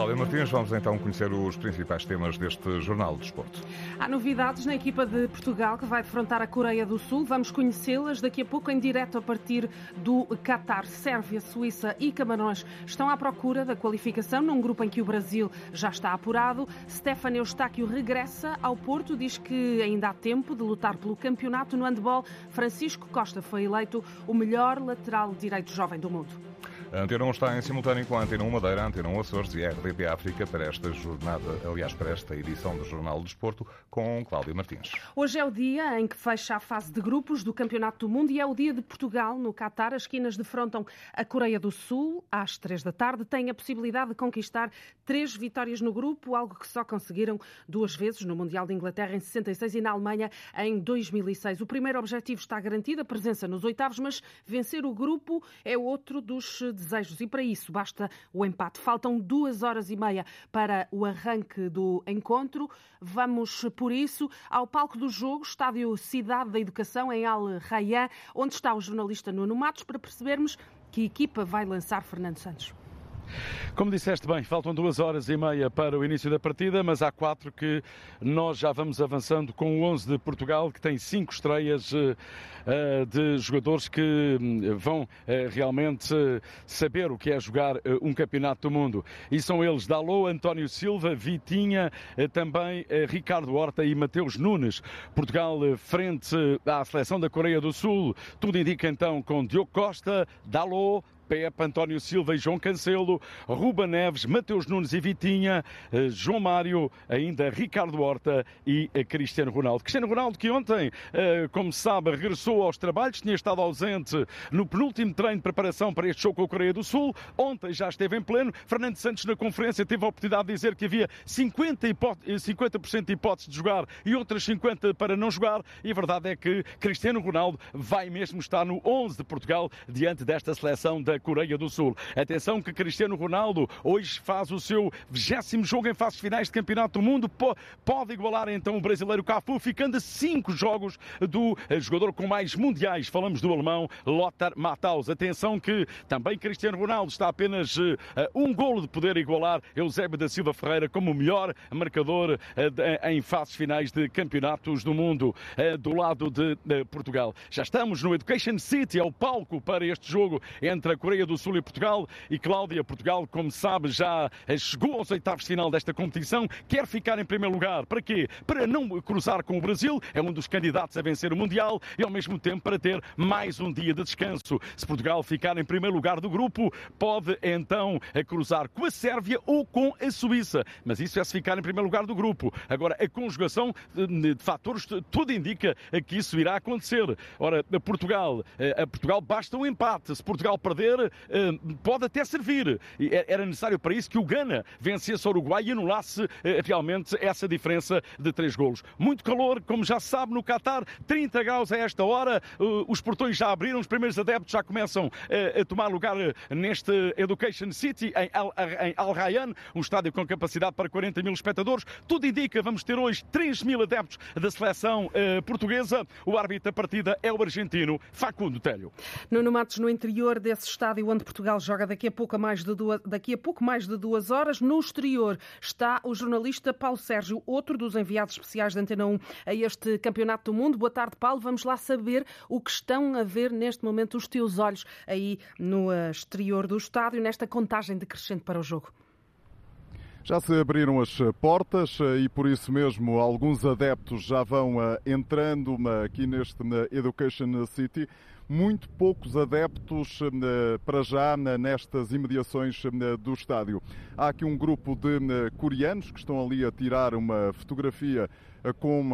Cláudia Martins, vamos então conhecer os principais temas deste Jornal de Desporto. Há novidades na equipa de Portugal que vai defrontar a Coreia do Sul. Vamos conhecê-las daqui a pouco em direto a partir do Qatar. Sérvia, Suíça e Camarões estão à procura da qualificação num grupo em que o Brasil já está apurado. Stefano Eustáquio regressa ao Porto, diz que ainda há tempo de lutar pelo campeonato no handball. Francisco Costa foi eleito o melhor lateral direito jovem do mundo. A Antena 1 está em simultâneo com a Antena 1 Madeira, a Antena 1 Açores e RDP África para esta jornada, aliás, para esta edição do Jornal do Desporto, com Cláudio Martins. Hoje é o dia em que fecha a fase de grupos do Campeonato do Mundo e é o dia de Portugal, no Catar. As esquinas defrontam a Coreia do Sul às três da tarde. Tem a possibilidade de conquistar três vitórias no grupo, algo que só conseguiram duas vezes no Mundial de Inglaterra em 66 e na Alemanha em 2006. O primeiro objetivo está garantido, a presença nos oitavos, mas vencer o grupo é outro dos desejos e para isso basta o empate. Faltam duas horas e meia para o arranque do encontro. Vamos, por isso, ao palco do jogo, estádio Cidade da Educação, em Al Rayyan, onde está o jornalista Nuno Matos, para percebermos que equipa vai lançar Fernando Santos. Como disseste bem, faltam duas horas e meia para o início da partida, mas há quatro que nós já vamos avançando com o 11 de Portugal, que tem cinco estreias uh, de jogadores que hum, vão uh, realmente saber o que é jogar um campeonato do mundo. E são eles Dalô, António Silva, Vitinha, também Ricardo Horta e Mateus Nunes. Portugal frente à seleção da Coreia do Sul. Tudo indica então com Diogo Costa, Dalô, Pepe, António Silva e João Cancelo, Ruba Neves, Mateus Nunes e Vitinha, eh, João Mário, ainda Ricardo Horta e eh, Cristiano Ronaldo. Cristiano Ronaldo que ontem, eh, como se sabe, regressou aos trabalhos, tinha estado ausente no penúltimo treino de preparação para este jogo com a Coreia do Sul. Ontem já esteve em pleno. Fernando Santos na conferência teve a oportunidade de dizer que havia 50%, 50 de hipótese de jogar e outras 50% para não jogar. E a verdade é que Cristiano Ronaldo vai mesmo estar no 11 de Portugal diante desta seleção da Coreia do Sul. Atenção que Cristiano Ronaldo hoje faz o seu vigésimo jogo em fases finais de Campeonato do Mundo. Pode igualar então o brasileiro Cafu, ficando a cinco jogos do jogador com mais mundiais. Falamos do alemão Lothar Matthaus. Atenção que também Cristiano Ronaldo está apenas uh, um golo de poder igualar Eusébio da Silva Ferreira como o melhor marcador em fases finais de campeonatos do mundo do lado de Portugal. Já estamos no Education City, é o palco para este jogo entre a Coreia Coreia do Sul e Portugal. E Cláudia, Portugal, como sabe, já chegou aos oitavos de final desta competição, quer ficar em primeiro lugar. Para quê? Para não cruzar com o Brasil, é um dos candidatos a vencer o Mundial e ao mesmo tempo para ter mais um dia de descanso. Se Portugal ficar em primeiro lugar do grupo, pode então cruzar com a Sérvia ou com a Suíça. Mas isso é se ficar em primeiro lugar do grupo. Agora, a conjugação de fatores, tudo indica que isso irá acontecer. Ora, Portugal, a Portugal basta um empate. Se Portugal perder, eh, pode até servir. É, era necessário para isso que o Gana vencesse o Uruguai e anulasse eh, realmente essa diferença de três golos. Muito calor, como já se sabe, no Qatar, 30 graus a esta hora, eh, os portões já abriram, os primeiros adeptos já começam a tomar lugar neste Education City, em Al, em Al Rayyan, um estádio com capacidade para 40 mil espectadores. Tudo indica, vamos ter hoje 3 mil adeptos da seleção portuguesa. O árbitro da partida é o argentino Facundo Telho. Nuno Matos, no interior desse estádio, onde Portugal joga daqui a pouco mais de duas, daqui a pouco mais de duas horas. No exterior está o jornalista Paulo Sérgio, outro dos enviados especiais da Antena 1 a este Campeonato do Mundo. Boa tarde, Paulo. Vamos lá saber o que estão a ver neste momento os teus olhos aí no eh, exterior do estádio, nesta contagem decrescente para o jogo. Já se abriram as portas eh, e por isso mesmo alguns adeptos já vão eh, entrando aqui neste Education City muito poucos adeptos eh, para já nestas imediações eh, do estádio. Há aqui um grupo de eh, coreanos que estão ali a tirar uma fotografia com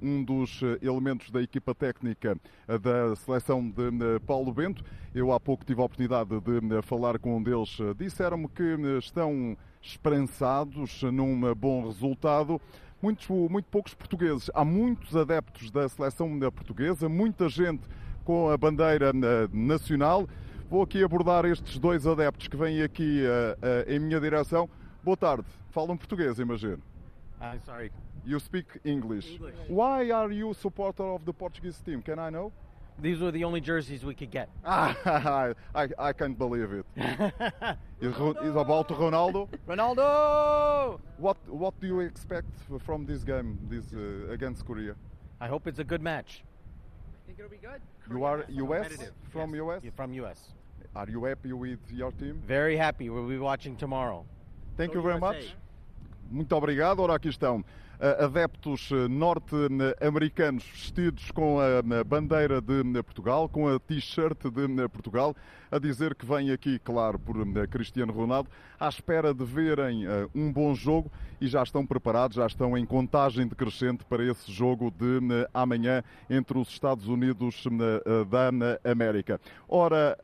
um dos elementos da equipa técnica da seleção de Paulo Bento. Eu há pouco tive a oportunidade de falar com um deles. Disseram-me que estão esperançados num bom resultado. Muitos, muito poucos portugueses. Há muitos adeptos da seleção portuguesa, muita gente com a bandeira eh, nacional. Vou aqui abordar estes dois adeptos que vêm aqui uh, uh, em minha direção. Boa tarde. Falam português, imagino. I'm sorry. You speak English. English. Why are you supporter of the Portuguese team? Can I know? these were the only jerseys we could get. Ah, I, I can't believe it. is, is about Ronaldo. Ronaldo! What what do you expect from this game, this uh, against Korea? I hope it's a good match. Think it'll be good. You are US from yes. US. You're from US. Are you happy with your team? Very happy. We'll be watching tomorrow. Thank Go you very USA. much. Muito obrigado. Ora, aqui estão adeptos uh, norte-americanos vestidos com a bandeira de uh, Portugal, com a t-shirt de uh, Portugal, a dizer que vêm aqui, claro, por Cristiano Ronaldo, à espera de verem um bom jogo e já estão preparados, já estão em contagem decrescente para esse jogo de amanhã entre os Estados Unidos da América. Ora,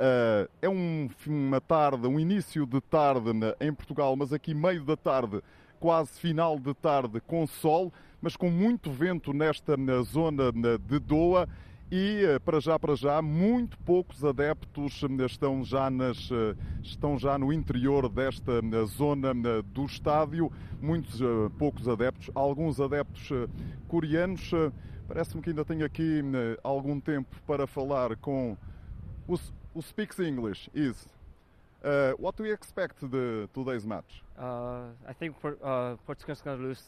é um, uma tarde, um início de tarde em Portugal, mas aqui meio da tarde quase final de tarde com sol, mas com muito vento nesta na zona na- de Doha. E eh, para já para já muito poucos adeptos eh, estão já nas eh, estão já no interior desta na zona na- do estádio, muitos poucos adeptos, alguns adeptos coreanos. Parece-me que ainda tenho aqui algum tempo para falar com o, o speaks English. Is Uh, what do you expect the today's match? Uh, I think Por- uh, Portugal's gonna lose.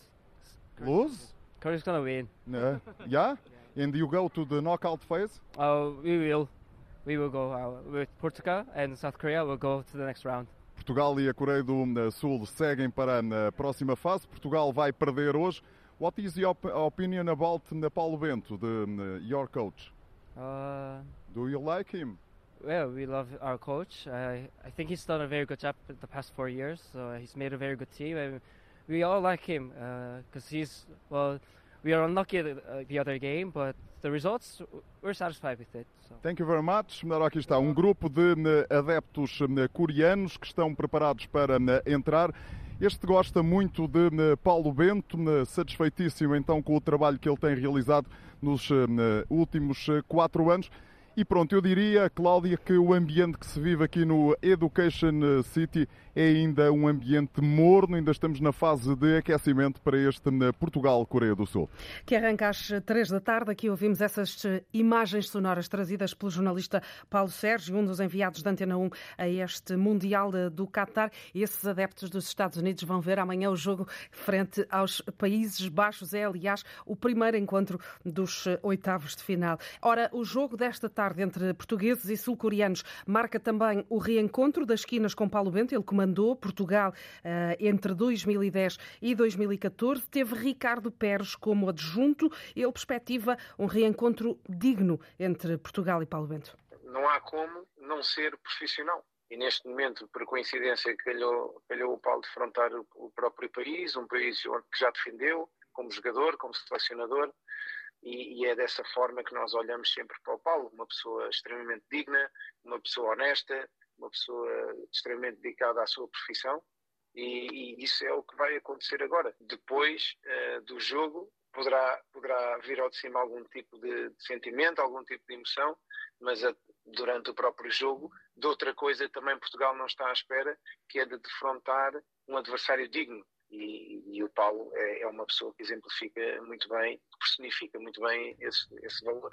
Lose? Korea's gonna win. Uh, yeah? And you go to the knockout phase? Uh, we will. We will go uh, with Portugal and South Korea. will go to the next round. Portugal e a Coreia do uh, Sul seguem para a próxima fase. Portugal vai perder hoje. What is your op- opinion about uh, Paulo Bento, the, uh, your coach? Uh, Do you like him? Well, we love our coach. I I think he's done a very good job the past four years. So he's made a very good team, and we all like him because he's well. We are unlucky uh, the other game, but the results we're satisfied with it. So. Thank you very much. Ora, aqui está um grupo de né, adeptos né, coreanos que estão preparados para né, entrar. Este gosta muito de Paulo Bento, satisfeitíssimo então com o trabalho que ele tem realizado nos últimos quatro anos. E pronto, eu diria, Cláudia, que o ambiente que se vive aqui no Education City é ainda um ambiente morno, ainda estamos na fase de aquecimento para este Portugal-Coreia do Sul. Que arranca às três da tarde. Aqui ouvimos essas imagens sonoras trazidas pelo jornalista Paulo Sérgio, um dos enviados da Antena 1 a este Mundial do Qatar. Esses adeptos dos Estados Unidos vão ver amanhã o jogo frente aos Países Baixos. É, aliás, o primeiro encontro dos oitavos de final. Ora, o jogo desta tarde entre portugueses e sul-coreanos marca também o reencontro das esquinas com Paulo Bento. Ele comandou Portugal eh, entre 2010 e 2014. Teve Ricardo Pérez como adjunto. Ele perspectiva um reencontro digno entre Portugal e Paulo Bento. não há como não ser profissional. E neste momento, por coincidência, calhou, calhou o Paulo defrontar o, próprio país, um país que já defendeu, como jogador, como selecionador, e, e é dessa forma que nós olhamos sempre para o Paulo, uma pessoa extremamente digna, uma pessoa honesta, uma pessoa extremamente dedicada à sua profissão, e, e isso é o que vai acontecer agora. Depois eh, do jogo, poderá, poderá vir ao de cima algum tipo de, de sentimento, algum tipo de emoção, mas a- durante o próprio jogo, de outra coisa também Portugal não está à espera, que é de defrontar um adversário digno. E, e o Paulo é, é uma pessoa que exemplifica muito bem, personifica muito bem esse, esse valor.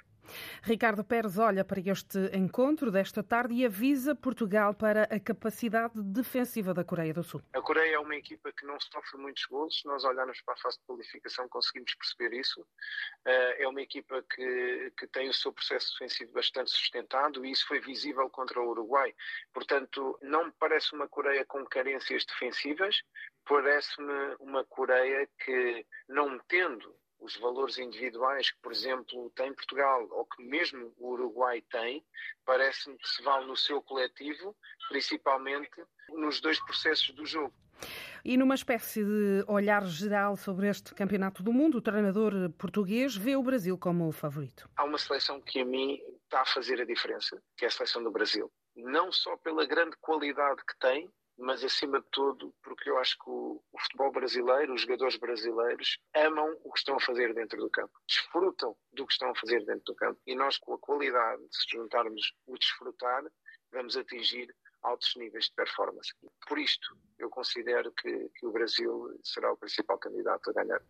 Ricardo Pérez olha para este encontro desta tarde e avisa Portugal para a capacidade defensiva da Coreia do Sul. A Coreia é uma equipa que não sofre muitos gols. Se nós olharmos para a fase de qualificação, conseguimos perceber isso. Eh, É uma equipa que, que tem o seu processo defensivo bastante sustentado e isso foi visível contra o Uruguai. Portanto, não me parece uma Coreia com carências defensivas, parece-me uma Coreia que, não tendo os valores individuais que, por exemplo, tem Portugal ou que mesmo o Uruguai tem, parece-me que se vale no seu coletivo, principalmente nos dois processos do jogo. E numa espécie de olhar geral sobre este Campeonato do Mundo, o treinador português vê o Brasil como o favorito. Há uma seleção que a mim está a fazer a diferença, que é a seleção do Brasil. Não só pela grande qualidade que tem, mas acima de tudo porque eu acho que o, o futebol brasileiro, os jogadores brasileiros, amam o que estão a fazer dentro do campo, desfrutam do que estão a fazer dentro do campo. E nós, com a qualidade, se juntarmos o desfrutar, vamos atingir altos níveis de performance. Por isto, eu considero que, que o Brasil será o principal candidato a ganhar.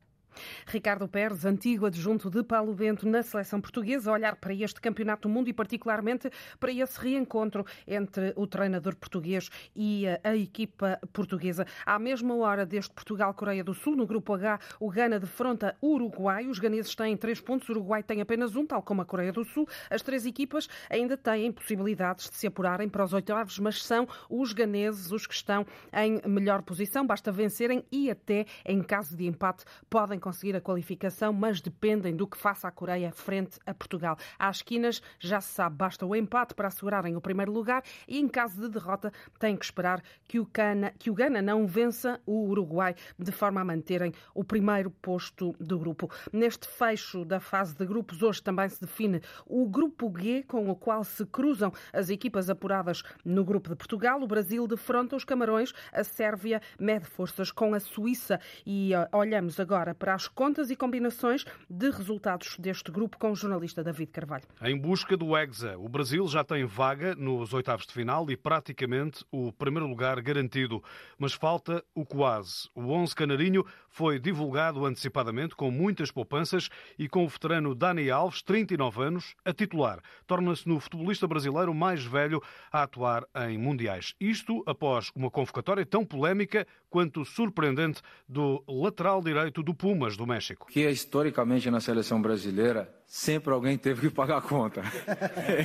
Ricardo Pérez, antigo adjunto de Paulo Bento na seleção portuguesa, olhar para este campeonato do mundo e particularmente para esse reencontro entre o treinador português e a, a equipa portuguesa. À mesma hora deste Portugal-Coreia do Sul, no grupo H, o Gana defronta o Uruguai. Os ganeses têm três pontos, o Uruguai tem apenas um, tal como a Coreia do Sul. As três equipas ainda têm possibilidades de se apurarem para os oitavos, mas são os ganeses os que estão em melhor posição. Basta vencerem e até, em caso de empate, podem conseguir a qualificação, mas dependem do que faça a Coreia frente a Portugal. Às esquinas, já se sabe, basta o empate para assegurarem o primeiro lugar e, em caso de derrota, têm que esperar que o, Cana, que o Gana não vença o Uruguai, de forma a manterem o primeiro posto do grupo. Neste fecho da fase de grupos, hoje também se define o grupo G, com o qual se cruzam as equipas apuradas no grupo de Portugal. O Brasil defronta os Camarões, a Sérvia mede forças com a Suíça e uh, olhamos agora para as contas e combinações de resultados deste grupo com o jornalista David Carvalho. Em busca do Hexa, o Brasil já tem vaga nos oitavos de final e praticamente o primeiro lugar garantido. Mas falta o quase. O 11 canarinho foi divulgado antecipadamente com muitas poupanças e com o veterano Dani Alves, 39 anos, a titular. Torna-se no futebolista brasileiro mais velho a atuar em mundiais. Isto após uma convocatória tão polémica quanto surpreendente do lateral direito do Pumas do México. Que é historicamente na seleção brasileira sempre alguém teve que pagar a conta.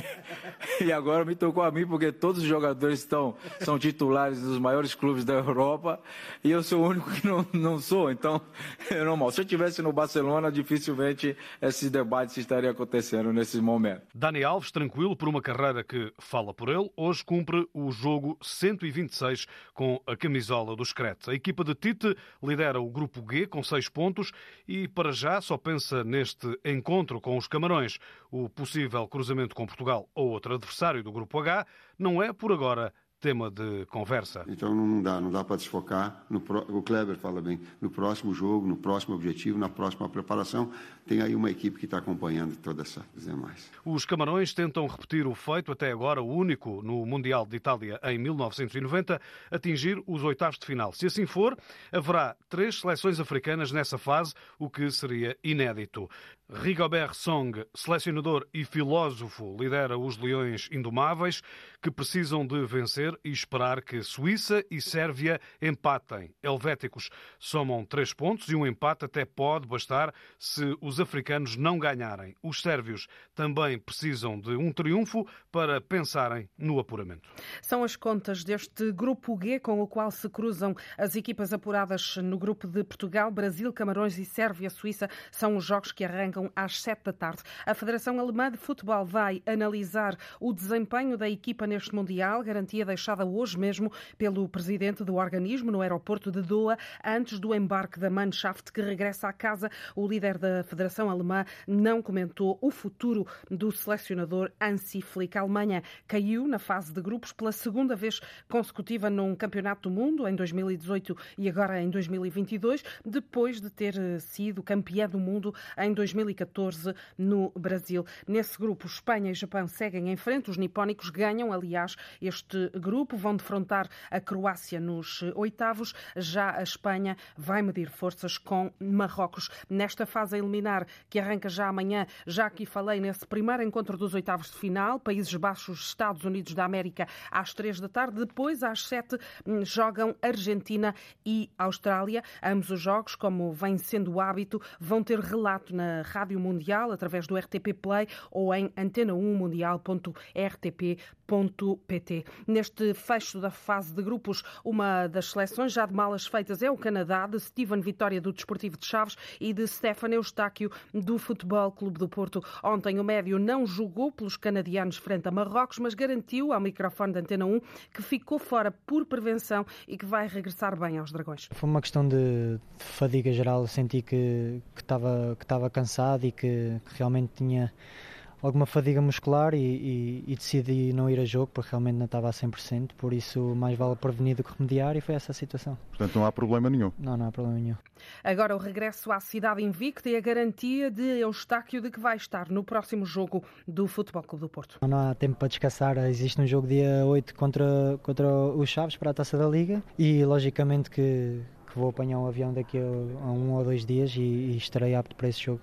e agora me tocou a mim porque todos os jogadores estão, são titulares dos maiores clubes da Europa e eu sou o único que não, não sou. Então, é normal. Se eu estivesse no Barcelona, dificilmente esse debate estaria acontecendo nesse momento. Dani Alves, tranquilo por uma carreira que fala por ele, hoje cumpre o jogo 126 com a camisola do Screte. A equipa de Tite lidera o grupo G com seis pontos e para já só pensa neste encontro com os Camarões. O possível cruzamento com Portugal ou outro adversário do Grupo H não é, por agora, tema de conversa. Então não dá, não dá para desfocar. No, o Kleber fala bem, no próximo jogo, no próximo objetivo, na próxima preparação, tem aí uma equipe que está acompanhando todas as demais. Os Camarões tentam repetir o feito até agora, o único no Mundial de Itália em 1990, atingir os oitavos de final. Se assim for, haverá três seleções africanas nessa fase, o que seria inédito. Rigobert Song, selecionador e filósofo, lidera os Leões Indomáveis, que precisam de vencer e esperar que Suíça e Sérvia empatem. Helvéticos somam três pontos e um empate até pode bastar se os africanos não ganharem. Os sérvios também precisam de um triunfo para pensarem no apuramento. São as contas deste grupo G com o qual se cruzam as equipas apuradas no grupo de Portugal, Brasil, Camarões e Sérvia-Suíça. São os jogos que arrancam às sete da tarde. A Federação Alemã de Futebol vai analisar o desempenho da equipa neste Mundial, garantia deixada hoje mesmo pelo presidente do organismo no aeroporto de Doha, antes do embarque da Mannschaft que regressa à casa. O líder da Federação Alemã não comentou o futuro do selecionador Hansi Flick. A Alemanha caiu na fase de grupos pela segunda vez consecutiva num campeonato do mundo, em 2018 e agora em 2022, depois de ter sido campeã do mundo em 2014. 2014 no Brasil. Nesse grupo, Espanha e Japão seguem em frente. Os nipónicos ganham, aliás, este grupo. Vão defrontar a Croácia nos oitavos. Já a Espanha vai medir forças com Marrocos. Nesta fase a eliminar, que arranca já amanhã, já aqui falei nesse primeiro encontro dos oitavos de final, Países Baixos, Estados Unidos da América, às três da tarde. Depois, às sete, jogam Argentina e Austrália. Ambos os jogos, como vem sendo o hábito, vão ter relato na Rádio Mundial através do RTP Play ou em antena1mundial.rtp.pt. Neste fecho da fase de grupos, uma das seleções já de malas feitas é o Canadá, de Steven Vitória do Desportivo de Chaves e de Stefan Eustáquio do Futebol Clube do Porto. Ontem o médio não jogou pelos canadianos frente a Marrocos, mas garantiu ao microfone da Antena 1 que ficou fora por prevenção e que vai regressar bem aos Dragões. Foi uma questão de, fadiga geral, senti que, que, estava, que estava cansado e que, que realmente tinha alguma fadiga muscular e, e, e, decidi não ir a jogo porque realmente não estava a 100%, por isso mais vale prevenir do que remediar e foi essa a situação. Portanto, não há problema nenhum. Não, não há problema nenhum. Agora o regresso à cidade invicta e a garantia de Eustáquio de que vai estar no próximo jogo do Futebol Clube do Porto. Não há tempo para descansar, existe um jogo dia 8 contra, contra os Chaves para a Taça da Liga e logicamente que que vou apanhar um avião daqui a, a um ou dois dias e, e estarei apto para esse jogo.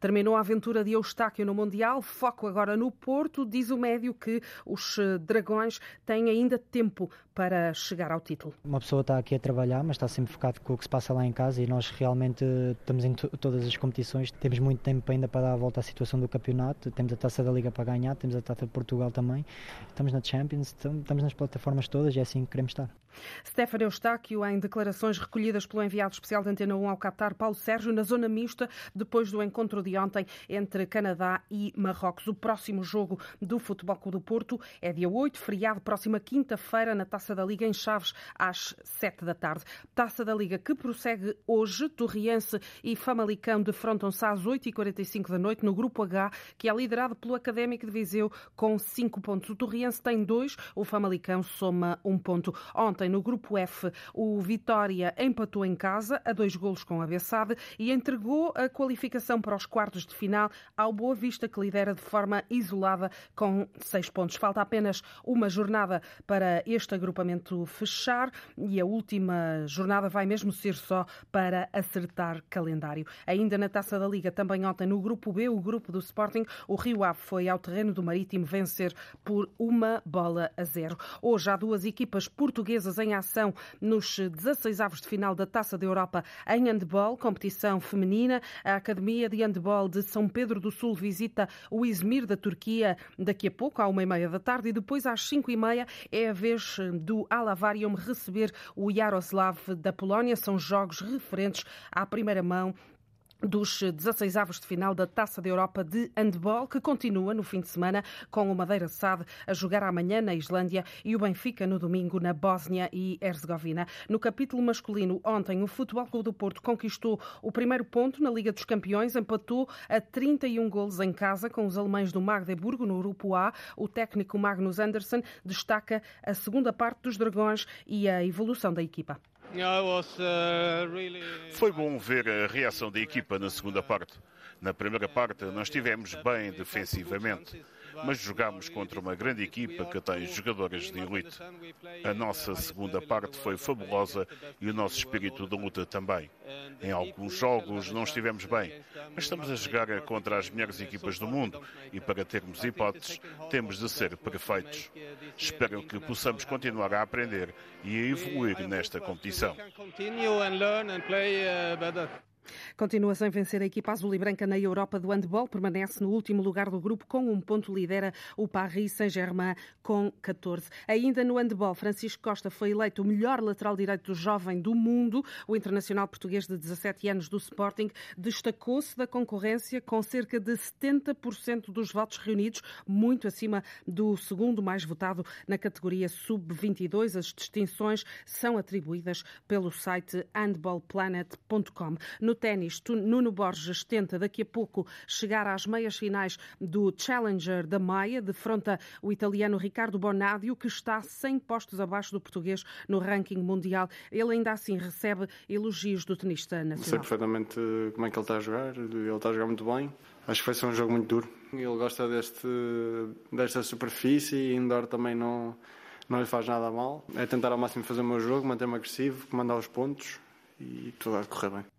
Terminou a aventura de Eustáquio no Mundial, foco agora no Porto. Diz o médio que os eh, Dragões têm ainda tempo para chegar ao título. Uma pessoa está aqui a trabalhar, mas está sempre focado com o que se passa lá em casa e nós realmente estamos em todas as competições. Temos muito tempo ainda para dar a volta à situação do campeonato. Temos a taça da Liga para ganhar, temos a taça de Portugal também. Estamos na Champions, estamos nas plataformas todas e é assim que queremos estar. Stefano Eustáquio, em declarações recolhidas pelo enviado especial da Antena 1 ao Qatar, Paulo Sérgio, na zona mista, depois do encontro de ontem entre Canadá e Marrocos. O próximo jogo do Futebol Clube do Porto é dia 8, feriado, próxima quinta-feira, na Taça da Liga, em Chaves, às 7 da tarde. Taça da Liga que prossegue hoje. Torriense e Famalicão defrontam-se às 8h45 da noite no Grupo H, que é liderado pelo Académico de Viseu, com 5 pontos. O Torriense tem 2, o Famalicão soma 1 um ponto. Ontem, no Grupo F, o Vitória empatou em casa, a dois golos com a Bessade, e entregou a qualificação para os quartos de final ao Boa Vista, que lidera de forma isolada com seis pontos. Falta apenas uma jornada para este agrupamento fechar e a última jornada vai mesmo ser só para acertar calendário. Ainda na Taça da Liga, também ontem no Grupo B, o grupo do Sporting, o Rio Ave foi ao terreno do Marítimo vencer por uma bola a zero. Hoje há duas equipas portuguesas em ação nos 16 avos de final da Taça da Europa em handball, competição feminina. A Academia de Handball de São Pedro do Sul visita o Izmir da Turquia daqui a pouco, à uma e meia da tarde, e depois às cinco e meia é a vez do Alavarium receber o Yaroslav da Polónia. São jogos referentes à primeira mão dos 16 avos de final da Taça da Europa de Handball, que continua no fim de semana com o Madeira SAD a jogar amanhã na Islândia e o Benfica no domingo na Bósnia e Herzegovina. No capítulo masculino, ontem o Futebol Clube do Porto conquistou o primeiro ponto na Liga dos Campeões, empatou a 31 golos em casa com os alemães do Magdeburgo no grupo A. O técnico Magnus Anderson destaca a segunda parte dos Dragões e a evolução da equipa. Foi bom ver a reação da equipa na segunda parte. Na primeira parte, nós estivemos bem defensivamente, mas jogámos contra uma grande equipa que tem jogadoras de elite. A nossa segunda parte foi fabulosa e o nosso espírito de luta também. Em alguns jogos não estivemos bem, mas estamos a jogar contra as melhores equipas do mundo e para termos hipóteses temos de ser perfeitos. Espero que possamos continuar a aprender e a evoluir nesta competição. Continua sem vencer a equipa azul e branca na Europa do handball, permanece no último lugar do grupo com um ponto, lidera o Paris Saint-Germain com 14. Ainda no handball, Francisco Costa foi eleito o melhor lateral direito jovem do mundo. O internacional português de 17 anos do Sporting destacou-se da concorrência com cerca de 70% dos votos reunidos, muito acima do segundo mais votado na categoria sub-22. As distinções são atribuídas pelo site handballplanet.com. No ténis, Nuno Borges tenta daqui a pouco chegar às meias finais do Challenger da Maia, defronta o italiano Ricardo Bonadio, que está 100 postos abaixo do português no ranking mundial. Ele ainda assim recebe elogios do tenista nacional. Sei perfeitamente como é que ele está a jogar, ele está a jogar muito bem. Acho que vai ser um jogo muito duro. Ele gosta deste, desta superfície e indoor também não, não lhe faz nada mal. É tentar ao máximo fazer o meu jogo, manter-me agressivo, comandar os pontos e tudo vai correr bem.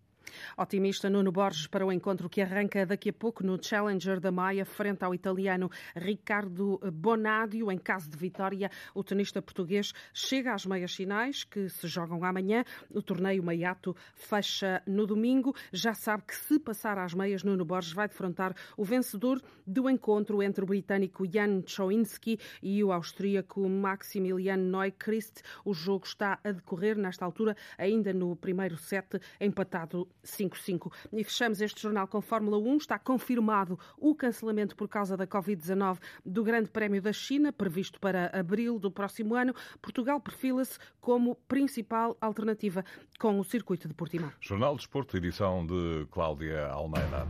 Otimista Nuno Borges para o encontro que arranca daqui a pouco no Challenger da Maia, frente ao italiano Ricardo Bonadio. Em caso de vitória, o tenista português chega às meias finais, que se jogam amanhã. O torneio Maiato fecha no domingo. Já sabe que se passar às meias, Nuno Borges vai defrontar o vencedor do encontro entre o britânico Jan Chowinski e o austríaco Maximilian Neuchrist. O jogo está a decorrer nesta altura, ainda no primeiro set, empatado 5-5. E fechamos este jornal com Fórmula 1. Está confirmado o cancelamento por causa da Covid-19 do Grande Prémio da China, previsto para abril do próximo ano. Portugal perfila-se como principal alternativa com o circuito de Portimão. Jornal de Esporte, edição de Cláudia Almeida.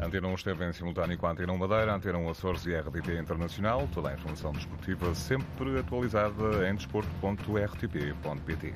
Antena 1 esteve em simultâneo com a Antena 1 Madeira, Antena 1 Açores e RDP Internacional. Toda a informação desportiva sempre atualizada em desporto.rtp.pt.